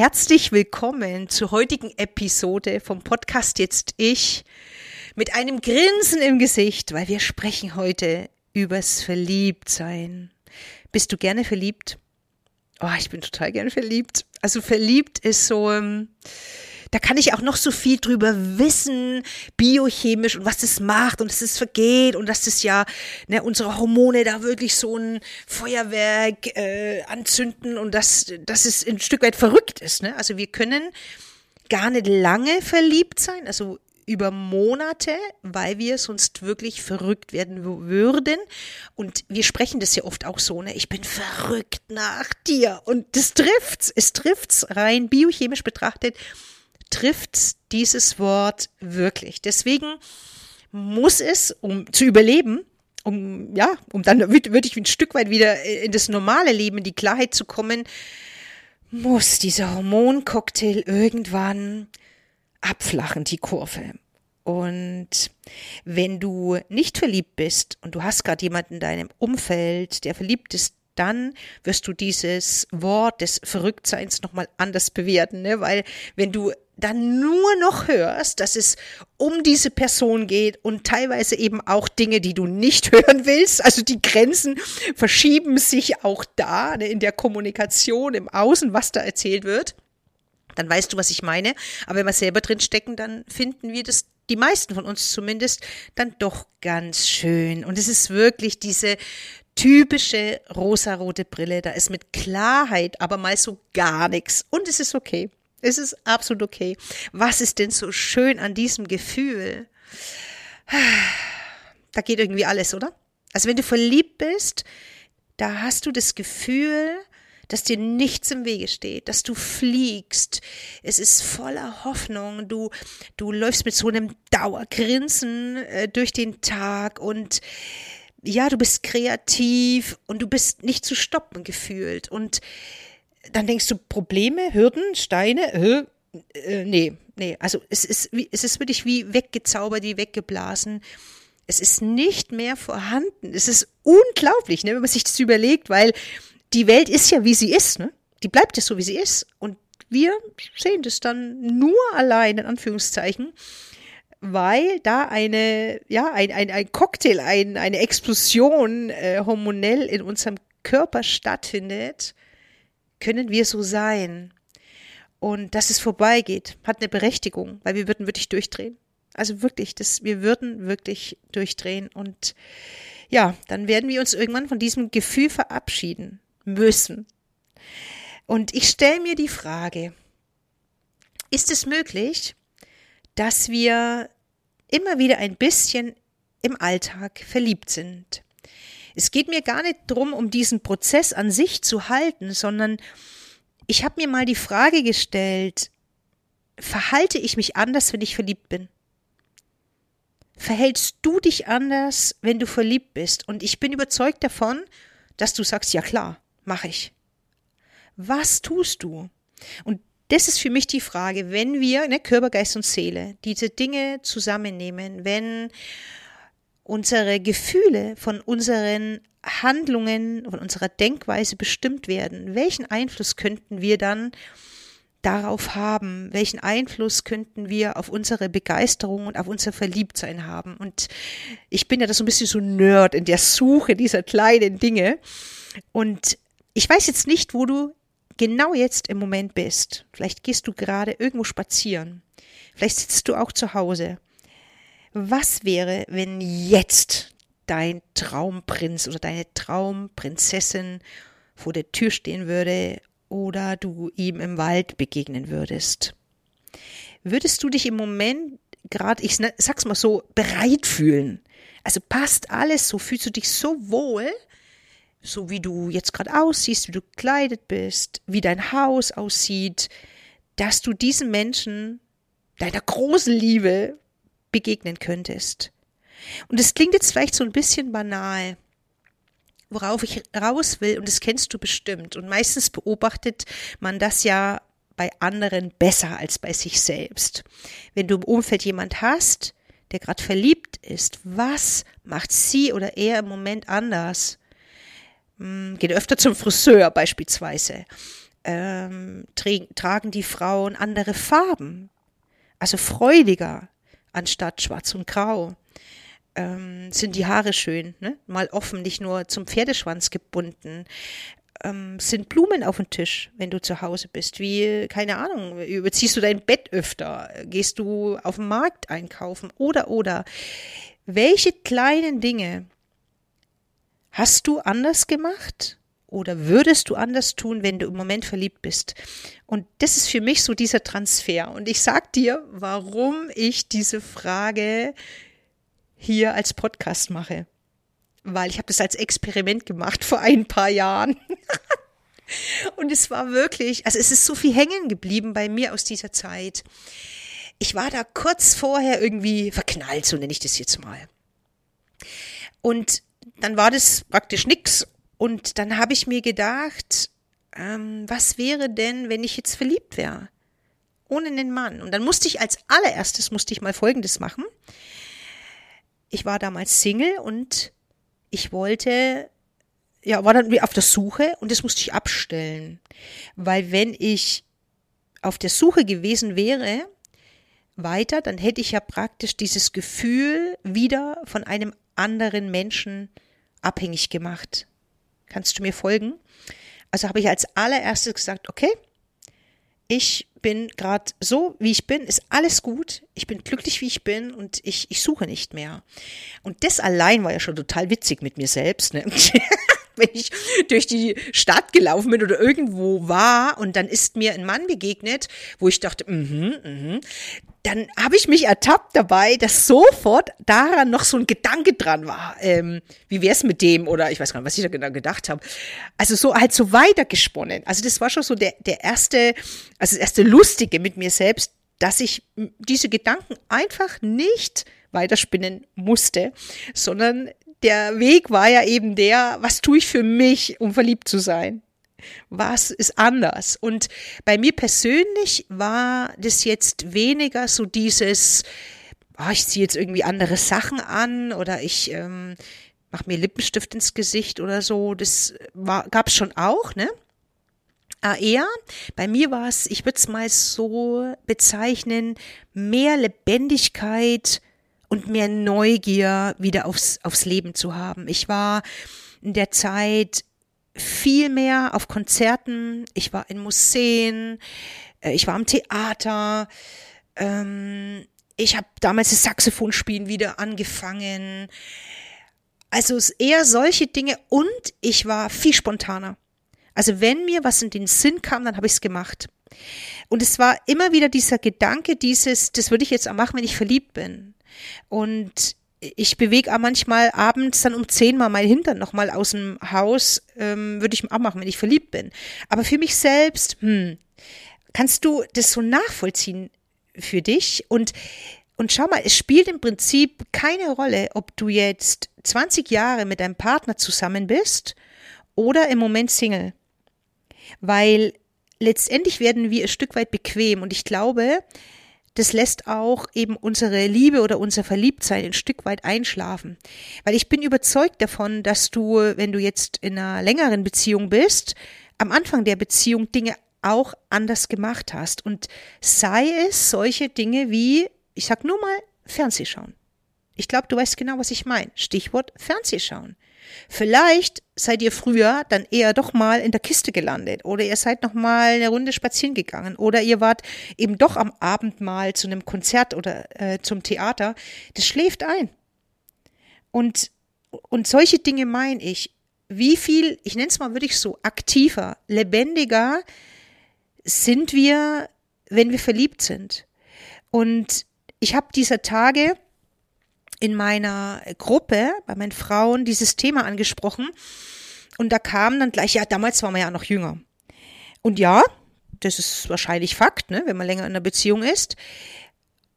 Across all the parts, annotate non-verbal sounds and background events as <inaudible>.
Herzlich willkommen zur heutigen Episode vom Podcast Jetzt Ich mit einem Grinsen im Gesicht, weil wir sprechen heute übers Verliebtsein. Bist du gerne verliebt? Oh, ich bin total gerne verliebt. Also verliebt ist so, ähm, da kann ich auch noch so viel drüber wissen, biochemisch und was das macht und dass es vergeht und dass das ja ne, unsere Hormone da wirklich so ein Feuerwerk äh, anzünden und dass, dass es ein Stück weit verrückt ist. Ne? Also wir können gar nicht lange verliebt sein, also über Monate, weil wir sonst wirklich verrückt werden würden. Und wir sprechen das ja oft auch so, ne? Ich bin verrückt nach dir. Und das trifft's. Es trifft's rein biochemisch betrachtet trifft dieses Wort wirklich. Deswegen muss es, um zu überleben, um, ja, um dann wirklich ein Stück weit wieder in das normale Leben, in die Klarheit zu kommen, muss dieser Hormoncocktail irgendwann abflachen, die Kurve. Und wenn du nicht verliebt bist und du hast gerade jemanden in deinem Umfeld, der verliebt ist, dann wirst du dieses Wort des Verrücktseins nochmal anders bewerten, ne? weil wenn du dann nur noch hörst, dass es um diese Person geht und teilweise eben auch Dinge, die du nicht <laughs> hören willst. Also die Grenzen verschieben sich auch da ne, in der Kommunikation, im Außen, was da erzählt wird. Dann weißt du, was ich meine. Aber wenn wir selber drin stecken, dann finden wir das, die meisten von uns zumindest, dann doch ganz schön. Und es ist wirklich diese typische rosarote Brille. Da ist mit Klarheit aber mal so gar nichts. Und es ist okay. Es ist absolut okay. Was ist denn so schön an diesem Gefühl? Da geht irgendwie alles, oder? Also wenn du verliebt bist, da hast du das Gefühl, dass dir nichts im Wege steht, dass du fliegst. Es ist voller Hoffnung. Du, du läufst mit so einem Dauergrinsen äh, durch den Tag und ja, du bist kreativ und du bist nicht zu stoppen gefühlt. Und dann denkst du, Probleme, Hürden, Steine, äh, äh, nee, nee, also es ist, wie, es ist wirklich wie weggezaubert, wie weggeblasen. Es ist nicht mehr vorhanden. Es ist unglaublich, ne, wenn man sich das überlegt, weil die Welt ist ja, wie sie ist, ne? Die bleibt ja so, wie sie ist. Und wir sehen das dann nur allein, in Anführungszeichen, weil da eine, ja, ein, ein, ein Cocktail, ein, eine Explosion äh, hormonell in unserem Körper stattfindet, können wir so sein. Und dass es vorbeigeht, hat eine Berechtigung, weil wir würden wirklich durchdrehen. Also wirklich, das, wir würden wirklich durchdrehen und ja, dann werden wir uns irgendwann von diesem Gefühl verabschieden müssen. Und ich stelle mir die Frage, ist es möglich, dass wir immer wieder ein bisschen im Alltag verliebt sind? Es geht mir gar nicht darum, um diesen Prozess an sich zu halten, sondern ich habe mir mal die Frage gestellt, verhalte ich mich anders, wenn ich verliebt bin? Verhältst du dich anders, wenn du verliebt bist? Und ich bin überzeugt davon, dass du sagst, ja klar, mache ich. Was tust du? Und das ist für mich die Frage, wenn wir, ne, Körper, Geist und Seele, diese Dinge zusammennehmen, wenn unsere Gefühle von unseren Handlungen, von unserer Denkweise bestimmt werden, welchen Einfluss könnten wir dann darauf haben? Welchen Einfluss könnten wir auf unsere Begeisterung und auf unser Verliebtsein haben? Und ich bin ja da so ein bisschen so Nerd in der Suche dieser kleinen Dinge. Und ich weiß jetzt nicht, wo du genau jetzt im Moment bist. Vielleicht gehst du gerade irgendwo spazieren. Vielleicht sitzt du auch zu Hause. Was wäre, wenn jetzt dein Traumprinz oder deine Traumprinzessin vor der Tür stehen würde oder du ihm im Wald begegnen würdest? Würdest du dich im Moment gerade, ich sag's mal so, bereit fühlen? Also passt alles so, fühlst du dich so wohl, so wie du jetzt gerade aussiehst, wie du gekleidet bist, wie dein Haus aussieht, dass du diesem Menschen deiner großen Liebe begegnen könntest. Und es klingt jetzt vielleicht so ein bisschen banal, worauf ich raus will, und das kennst du bestimmt. Und meistens beobachtet man das ja bei anderen besser als bei sich selbst. Wenn du im Umfeld jemand hast, der gerade verliebt ist, was macht sie oder er im Moment anders? Hm, geht öfter zum Friseur beispielsweise ähm, tragen die Frauen andere Farben, also freudiger anstatt schwarz und grau. Ähm, sind die Haare schön, ne? mal offen, nicht nur zum Pferdeschwanz gebunden. Ähm, sind Blumen auf dem Tisch, wenn du zu Hause bist? Wie, keine Ahnung, überziehst du dein Bett öfter? Gehst du auf den Markt einkaufen? Oder, oder. Welche kleinen Dinge hast du anders gemacht? Oder würdest du anders tun, wenn du im Moment verliebt bist? Und das ist für mich so dieser Transfer. Und ich sag dir, warum ich diese Frage hier als Podcast mache. Weil ich habe das als Experiment gemacht <laughs> vor ein paar Jahren. <laughs> Und es war wirklich, also es ist so viel hängen geblieben bei mir aus dieser Zeit. Ich war da kurz vorher irgendwie verknallt, so nenne ich das jetzt mal. Und dann war das praktisch nix und dann habe ich mir gedacht, ähm, was wäre denn, wenn ich jetzt verliebt wäre? Ohne einen Mann. Und dann musste ich als allererstes, musste ich mal Folgendes machen. Ich war damals Single und ich wollte, ja, war dann auf der Suche und das musste ich abstellen. Weil wenn ich auf der Suche gewesen wäre, weiter, dann hätte ich ja praktisch dieses Gefühl wieder von einem anderen Menschen abhängig gemacht. Kannst du mir folgen? Also habe ich als allererstes gesagt, okay, ich bin gerade so, wie ich bin, ist alles gut. Ich bin glücklich, wie ich bin und ich, ich suche nicht mehr. Und das allein war ja schon total witzig mit mir selbst. Ne? <laughs> wenn ich durch die Stadt gelaufen bin oder irgendwo war und dann ist mir ein Mann begegnet, wo ich dachte, mhm, mhm, dann habe ich mich ertappt dabei, dass sofort daran noch so ein Gedanke dran war. Ähm, wie wär's mit dem? Oder ich weiß gar nicht, was ich da genau gedacht habe. Also so halt so weitergesponnen. Also das war schon so der, der erste, also das erste Lustige mit mir selbst, dass ich diese Gedanken einfach nicht weiterspinnen musste, sondern der Weg war ja eben der, was tue ich für mich, um verliebt zu sein? Was ist anders? Und bei mir persönlich war das jetzt weniger so dieses, oh, ich ziehe jetzt irgendwie andere Sachen an oder ich ähm, mache mir Lippenstift ins Gesicht oder so. Das gab es schon auch, ne? Ah, eher, bei mir war es, ich würde es mal so bezeichnen, mehr Lebendigkeit, und mehr Neugier wieder aufs, aufs Leben zu haben. Ich war in der Zeit viel mehr auf Konzerten, ich war in Museen, äh, ich war am Theater, ähm, ich habe damals das Saxophonspielen wieder angefangen. Also eher solche Dinge und ich war viel spontaner. Also wenn mir was in den Sinn kam, dann habe ich es gemacht. Und es war immer wieder dieser Gedanke, dieses, das würde ich jetzt auch machen, wenn ich verliebt bin. Und ich bewege auch manchmal abends dann um zehn mal mein Hintern nochmal aus dem Haus, ähm, würde ich auch machen, wenn ich verliebt bin. Aber für mich selbst, hm, kannst du das so nachvollziehen für dich? Und, und schau mal, es spielt im Prinzip keine Rolle, ob du jetzt 20 Jahre mit deinem Partner zusammen bist oder im Moment Single. Weil letztendlich werden wir ein Stück weit bequem und ich glaube, das lässt auch eben unsere Liebe oder unser Verliebtsein ein Stück weit einschlafen. Weil ich bin überzeugt davon, dass du, wenn du jetzt in einer längeren Beziehung bist, am Anfang der Beziehung Dinge auch anders gemacht hast. Und sei es solche Dinge wie, ich sag nur mal, Fernsehschauen. Ich glaube, du weißt genau, was ich meine. Stichwort Fernsehschauen. Vielleicht seid ihr früher dann eher doch mal in der Kiste gelandet oder ihr seid noch mal eine Runde spazieren gegangen oder ihr wart eben doch am Abend mal zu einem Konzert oder äh, zum Theater. Das schläft ein. Und, und solche Dinge meine ich. Wie viel, ich nenne es mal wirklich so, aktiver, lebendiger sind wir, wenn wir verliebt sind. Und ich habe dieser Tage in meiner Gruppe bei meinen Frauen dieses Thema angesprochen und da kam dann gleich, ja, damals waren wir ja noch jünger. Und ja, das ist wahrscheinlich Fakt, ne, wenn man länger in einer Beziehung ist.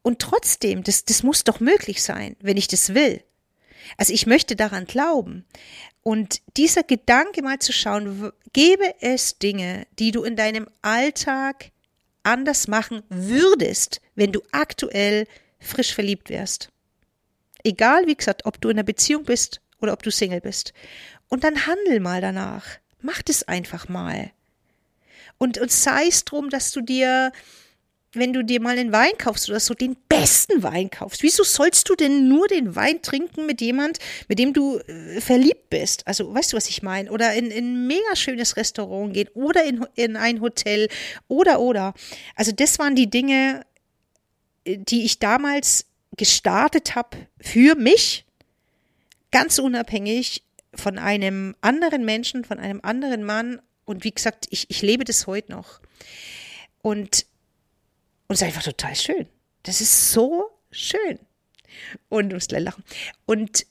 Und trotzdem, das, das muss doch möglich sein, wenn ich das will. Also ich möchte daran glauben. Und dieser Gedanke mal zu schauen, gäbe es Dinge, die du in deinem Alltag anders machen würdest, wenn du aktuell frisch verliebt wärst. Egal, wie gesagt, ob du in einer Beziehung bist oder ob du Single bist. Und dann handel mal danach. Mach das einfach mal. Und, und sei es drum, dass du dir wenn du dir mal einen Wein kaufst oder so, den besten Wein kaufst. Wieso sollst du denn nur den Wein trinken mit jemand, mit dem du äh, verliebt bist? Also, weißt du, was ich meine? Oder in, in ein mega schönes Restaurant gehen oder in, in ein Hotel oder, oder. Also, das waren die Dinge, äh, die ich damals gestartet habe für mich, ganz unabhängig von einem anderen Menschen, von einem anderen Mann. Und wie gesagt, ich, ich lebe das heute noch. Und und es ist einfach total schön. Das ist so schön. Und du musst lachen. Und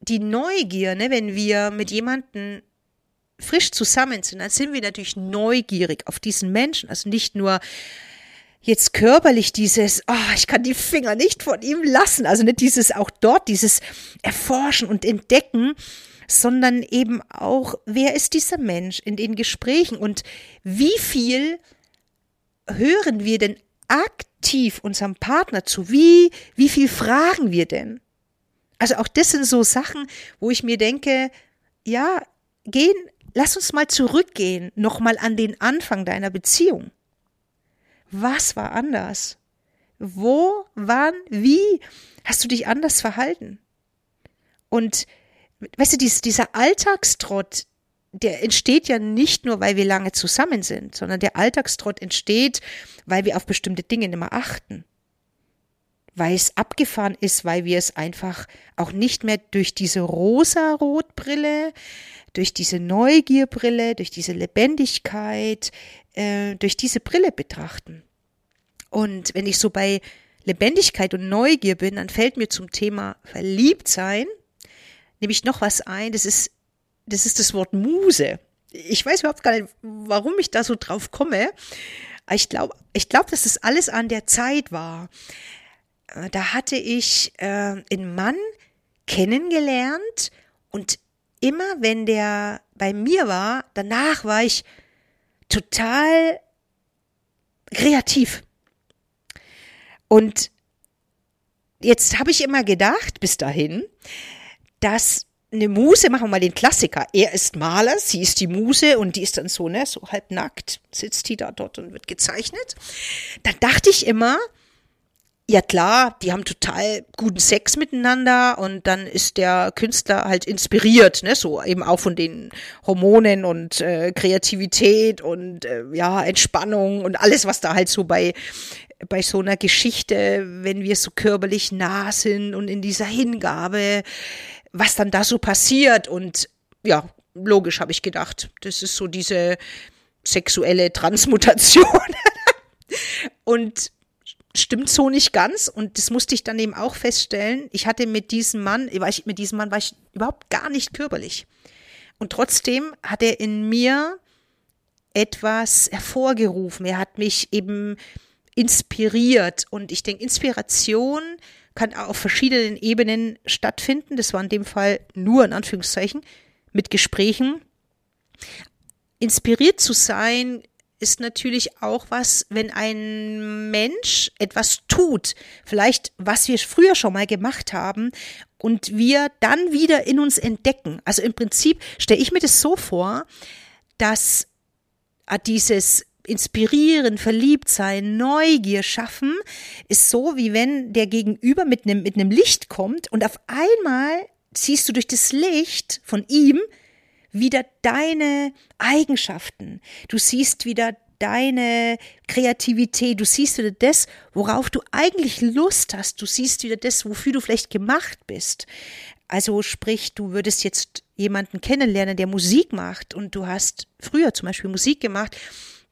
die Neugier, ne, wenn wir mit jemandem frisch zusammen sind, dann sind wir natürlich neugierig auf diesen Menschen. Also nicht nur jetzt körperlich dieses, oh, ich kann die Finger nicht von ihm lassen. Also nicht dieses auch dort, dieses Erforschen und Entdecken, sondern eben auch, wer ist dieser Mensch in den Gesprächen und wie viel hören wir denn aktiv unserem Partner zu? Wie, wie viel fragen wir denn? Also auch das sind so Sachen, wo ich mir denke, ja, gehen, lass uns mal zurückgehen, nochmal an den Anfang deiner Beziehung. Was war anders? Wo, wann, wie hast du dich anders verhalten? Und weißt du, dieser Alltagstrott, der entsteht ja nicht nur, weil wir lange zusammen sind, sondern der Alltagstrott entsteht, weil wir auf bestimmte Dinge nicht mehr achten. Weil es abgefahren ist, weil wir es einfach auch nicht mehr durch diese rosa-rot-Brille, durch diese Neugierbrille, durch diese Lebendigkeit, äh, durch diese Brille betrachten. Und wenn ich so bei Lebendigkeit und Neugier bin, dann fällt mir zum Thema Verliebtsein nämlich noch was ein, das ist das ist das Wort Muse. Ich weiß überhaupt gar nicht, warum ich da so drauf komme. Ich glaube, ich glaube, dass das alles an der Zeit war. Äh, da hatte ich äh, einen Mann kennengelernt und immer wenn der bei mir war, danach war ich total kreativ. Und jetzt habe ich immer gedacht, bis dahin, dass eine Muse, machen wir mal den Klassiker. Er ist Maler, sie ist die Muse und die ist dann so, ne, so halb nackt, sitzt die da dort und wird gezeichnet. Dann dachte ich immer, ja klar, die haben total guten Sex miteinander und dann ist der Künstler halt inspiriert, ne, so eben auch von den Hormonen und äh, Kreativität und äh, ja, Entspannung und alles, was da halt so bei bei so einer Geschichte, wenn wir so körperlich nah sind und in dieser Hingabe, was dann da so passiert. Und ja, logisch habe ich gedacht, das ist so diese sexuelle Transmutation. <laughs> und stimmt so nicht ganz. Und das musste ich dann eben auch feststellen. Ich hatte mit diesem Mann, mit diesem Mann war ich überhaupt gar nicht körperlich. Und trotzdem hat er in mir etwas hervorgerufen. Er hat mich eben inspiriert. Und ich denke, Inspiration kann auf verschiedenen Ebenen stattfinden. Das war in dem Fall nur in Anführungszeichen mit Gesprächen. Inspiriert zu sein ist natürlich auch was, wenn ein Mensch etwas tut, vielleicht was wir früher schon mal gemacht haben und wir dann wieder in uns entdecken. Also im Prinzip stelle ich mir das so vor, dass dieses inspirieren, verliebt sein, Neugier schaffen, ist so, wie wenn der Gegenüber mit einem, mit einem Licht kommt und auf einmal siehst du durch das Licht von ihm wieder deine Eigenschaften. Du siehst wieder deine Kreativität, du siehst wieder das, worauf du eigentlich Lust hast, du siehst wieder das, wofür du vielleicht gemacht bist. Also sprich, du würdest jetzt jemanden kennenlernen, der Musik macht und du hast früher zum Beispiel Musik gemacht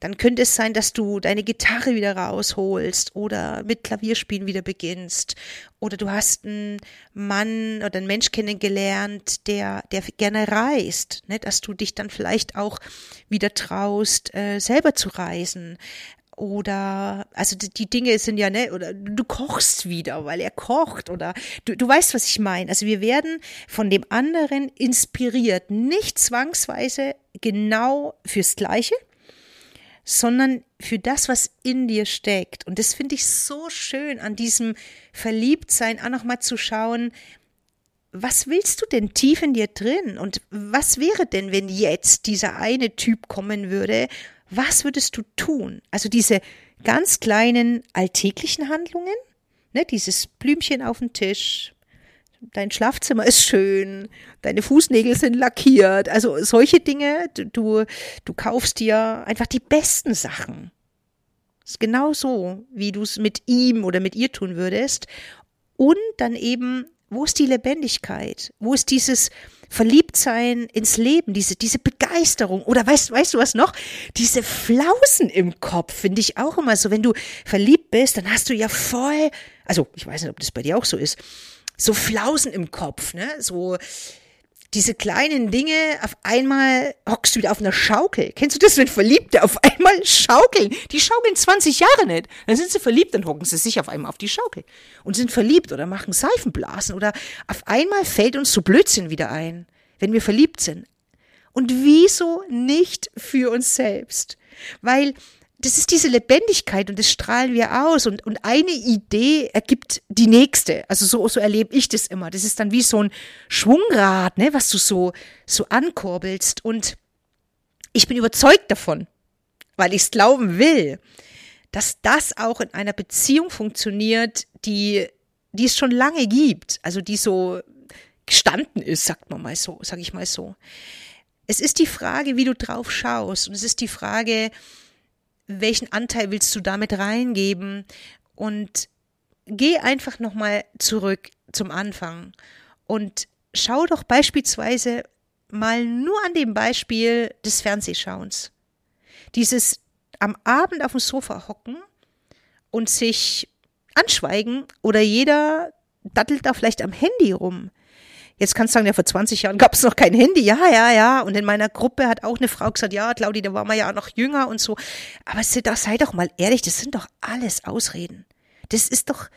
dann könnte es sein, dass du deine Gitarre wieder rausholst oder mit Klavierspielen wieder beginnst. Oder du hast einen Mann oder einen Mensch kennengelernt, der, der gerne reist, ne? dass du dich dann vielleicht auch wieder traust, äh, selber zu reisen. Oder, also die, Dinge sind ja, ne, oder du kochst wieder, weil er kocht, oder du, du weißt, was ich meine. Also wir werden von dem anderen inspiriert, nicht zwangsweise genau fürs Gleiche, sondern für das, was in dir steckt. Und das finde ich so schön an diesem Verliebtsein, auch nochmal zu schauen, was willst du denn tief in dir drin? Und was wäre denn, wenn jetzt dieser eine Typ kommen würde? Was würdest du tun? Also diese ganz kleinen alltäglichen Handlungen, ne, dieses Blümchen auf dem Tisch, dein Schlafzimmer ist schön, deine Fußnägel sind lackiert, also solche Dinge, du, du kaufst dir einfach die besten Sachen. Ist genau so, wie du es mit ihm oder mit ihr tun würdest. Und dann eben, wo ist die Lebendigkeit? Wo ist dieses Verliebtsein ins Leben, diese, diese Begeisterung? Oder weißt, weißt du was noch? Diese Flausen im Kopf finde ich auch immer so. Wenn du verliebt bist, dann hast du ja voll, also ich weiß nicht, ob das bei dir auch so ist, so Flausen im Kopf, ne? So diese kleinen Dinge, auf einmal hockst du wieder auf einer Schaukel. Kennst du das, wenn Verliebte auf einmal schaukeln? Die schaukeln 20 Jahre nicht. Dann sind sie verliebt, dann hocken sie sich auf einmal auf die Schaukel und sind verliebt oder machen Seifenblasen oder auf einmal fällt uns so Blödsinn wieder ein, wenn wir verliebt sind. Und wieso nicht für uns selbst? Weil das ist diese Lebendigkeit und das strahlen wir aus und, und eine Idee ergibt die nächste. Also so, so erlebe ich das immer. Das ist dann wie so ein Schwungrad, ne, was du so, so ankurbelst und ich bin überzeugt davon, weil ich es glauben will, dass das auch in einer Beziehung funktioniert, die, die es schon lange gibt, also die so gestanden ist, sagt man mal so, sag ich mal so. Es ist die Frage, wie du drauf schaust und es ist die Frage, welchen Anteil willst du damit reingeben und geh einfach nochmal zurück zum Anfang und schau doch beispielsweise mal nur an dem Beispiel des Fernsehschauens. Dieses am Abend auf dem Sofa hocken und sich anschweigen oder jeder dattelt da vielleicht am Handy rum. Jetzt kannst du sagen, ja, vor 20 Jahren gab es noch kein Handy. Ja, ja, ja. Und in meiner Gruppe hat auch eine Frau gesagt, ja, Claudi, da war man ja noch jünger und so. Aber sei doch mal ehrlich, das sind doch alles Ausreden. Das ist doch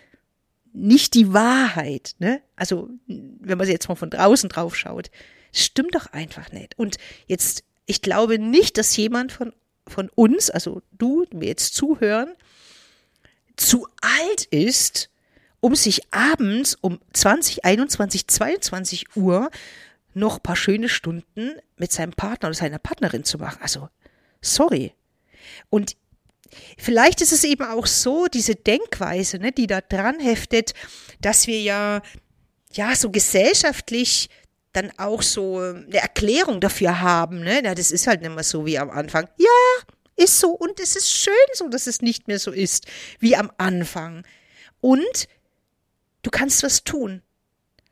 nicht die Wahrheit, ne? Also, wenn man jetzt mal von draußen drauf schaut. Stimmt doch einfach nicht. Und jetzt, ich glaube nicht, dass jemand von, von uns, also du, mir jetzt zuhören, zu alt ist, um sich abends um 20, 21, 22 Uhr noch paar schöne Stunden mit seinem Partner oder seiner Partnerin zu machen. Also, sorry. Und vielleicht ist es eben auch so, diese Denkweise, ne, die da dran heftet, dass wir ja, ja, so gesellschaftlich dann auch so eine Erklärung dafür haben, ne? Ja, das ist halt nicht mehr so wie am Anfang. Ja, ist so und es ist schön so, dass es nicht mehr so ist wie am Anfang. Und Du kannst was tun.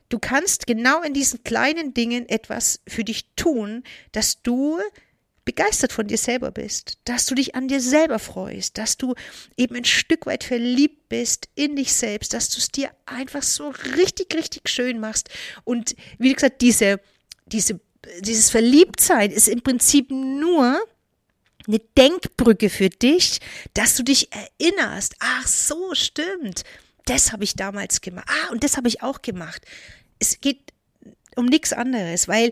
Du kannst genau in diesen kleinen Dingen etwas für dich tun, dass du begeistert von dir selber bist, dass du dich an dir selber freust, dass du eben ein Stück weit verliebt bist in dich selbst, dass du es dir einfach so richtig, richtig schön machst. Und wie gesagt, diese, diese, dieses Verliebtsein ist im Prinzip nur eine Denkbrücke für dich, dass du dich erinnerst. Ach so, stimmt das habe ich damals gemacht. Ah, und das habe ich auch gemacht. Es geht um nichts anderes, weil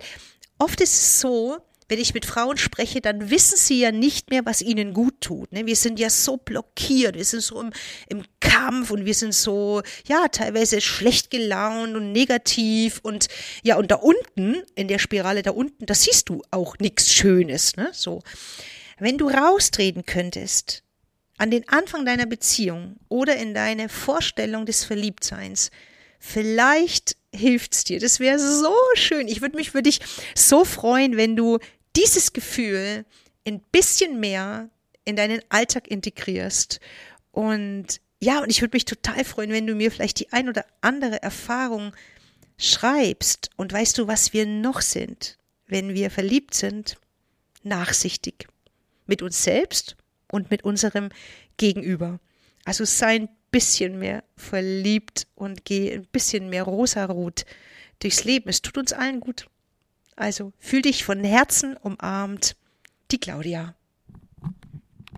oft ist es so, wenn ich mit Frauen spreche, dann wissen sie ja nicht mehr, was ihnen gut tut. Ne? Wir sind ja so blockiert, wir sind so im, im Kampf und wir sind so, ja, teilweise schlecht gelaunt und negativ und ja, und da unten, in der Spirale da unten, da siehst du auch nichts Schönes, ne? So. Wenn du raustreten könntest an den Anfang deiner Beziehung oder in deine Vorstellung des Verliebtseins. Vielleicht hilft's dir. Das wäre so schön. Ich würde mich für dich so freuen, wenn du dieses Gefühl ein bisschen mehr in deinen Alltag integrierst. Und ja, und ich würde mich total freuen, wenn du mir vielleicht die ein oder andere Erfahrung schreibst. Und weißt du, was wir noch sind, wenn wir verliebt sind? Nachsichtig. Mit uns selbst und mit unserem Gegenüber. Also sei ein bisschen mehr verliebt und geh ein bisschen mehr rosarot durchs Leben. Es tut uns allen gut. Also fühl dich von Herzen umarmt. Die Claudia.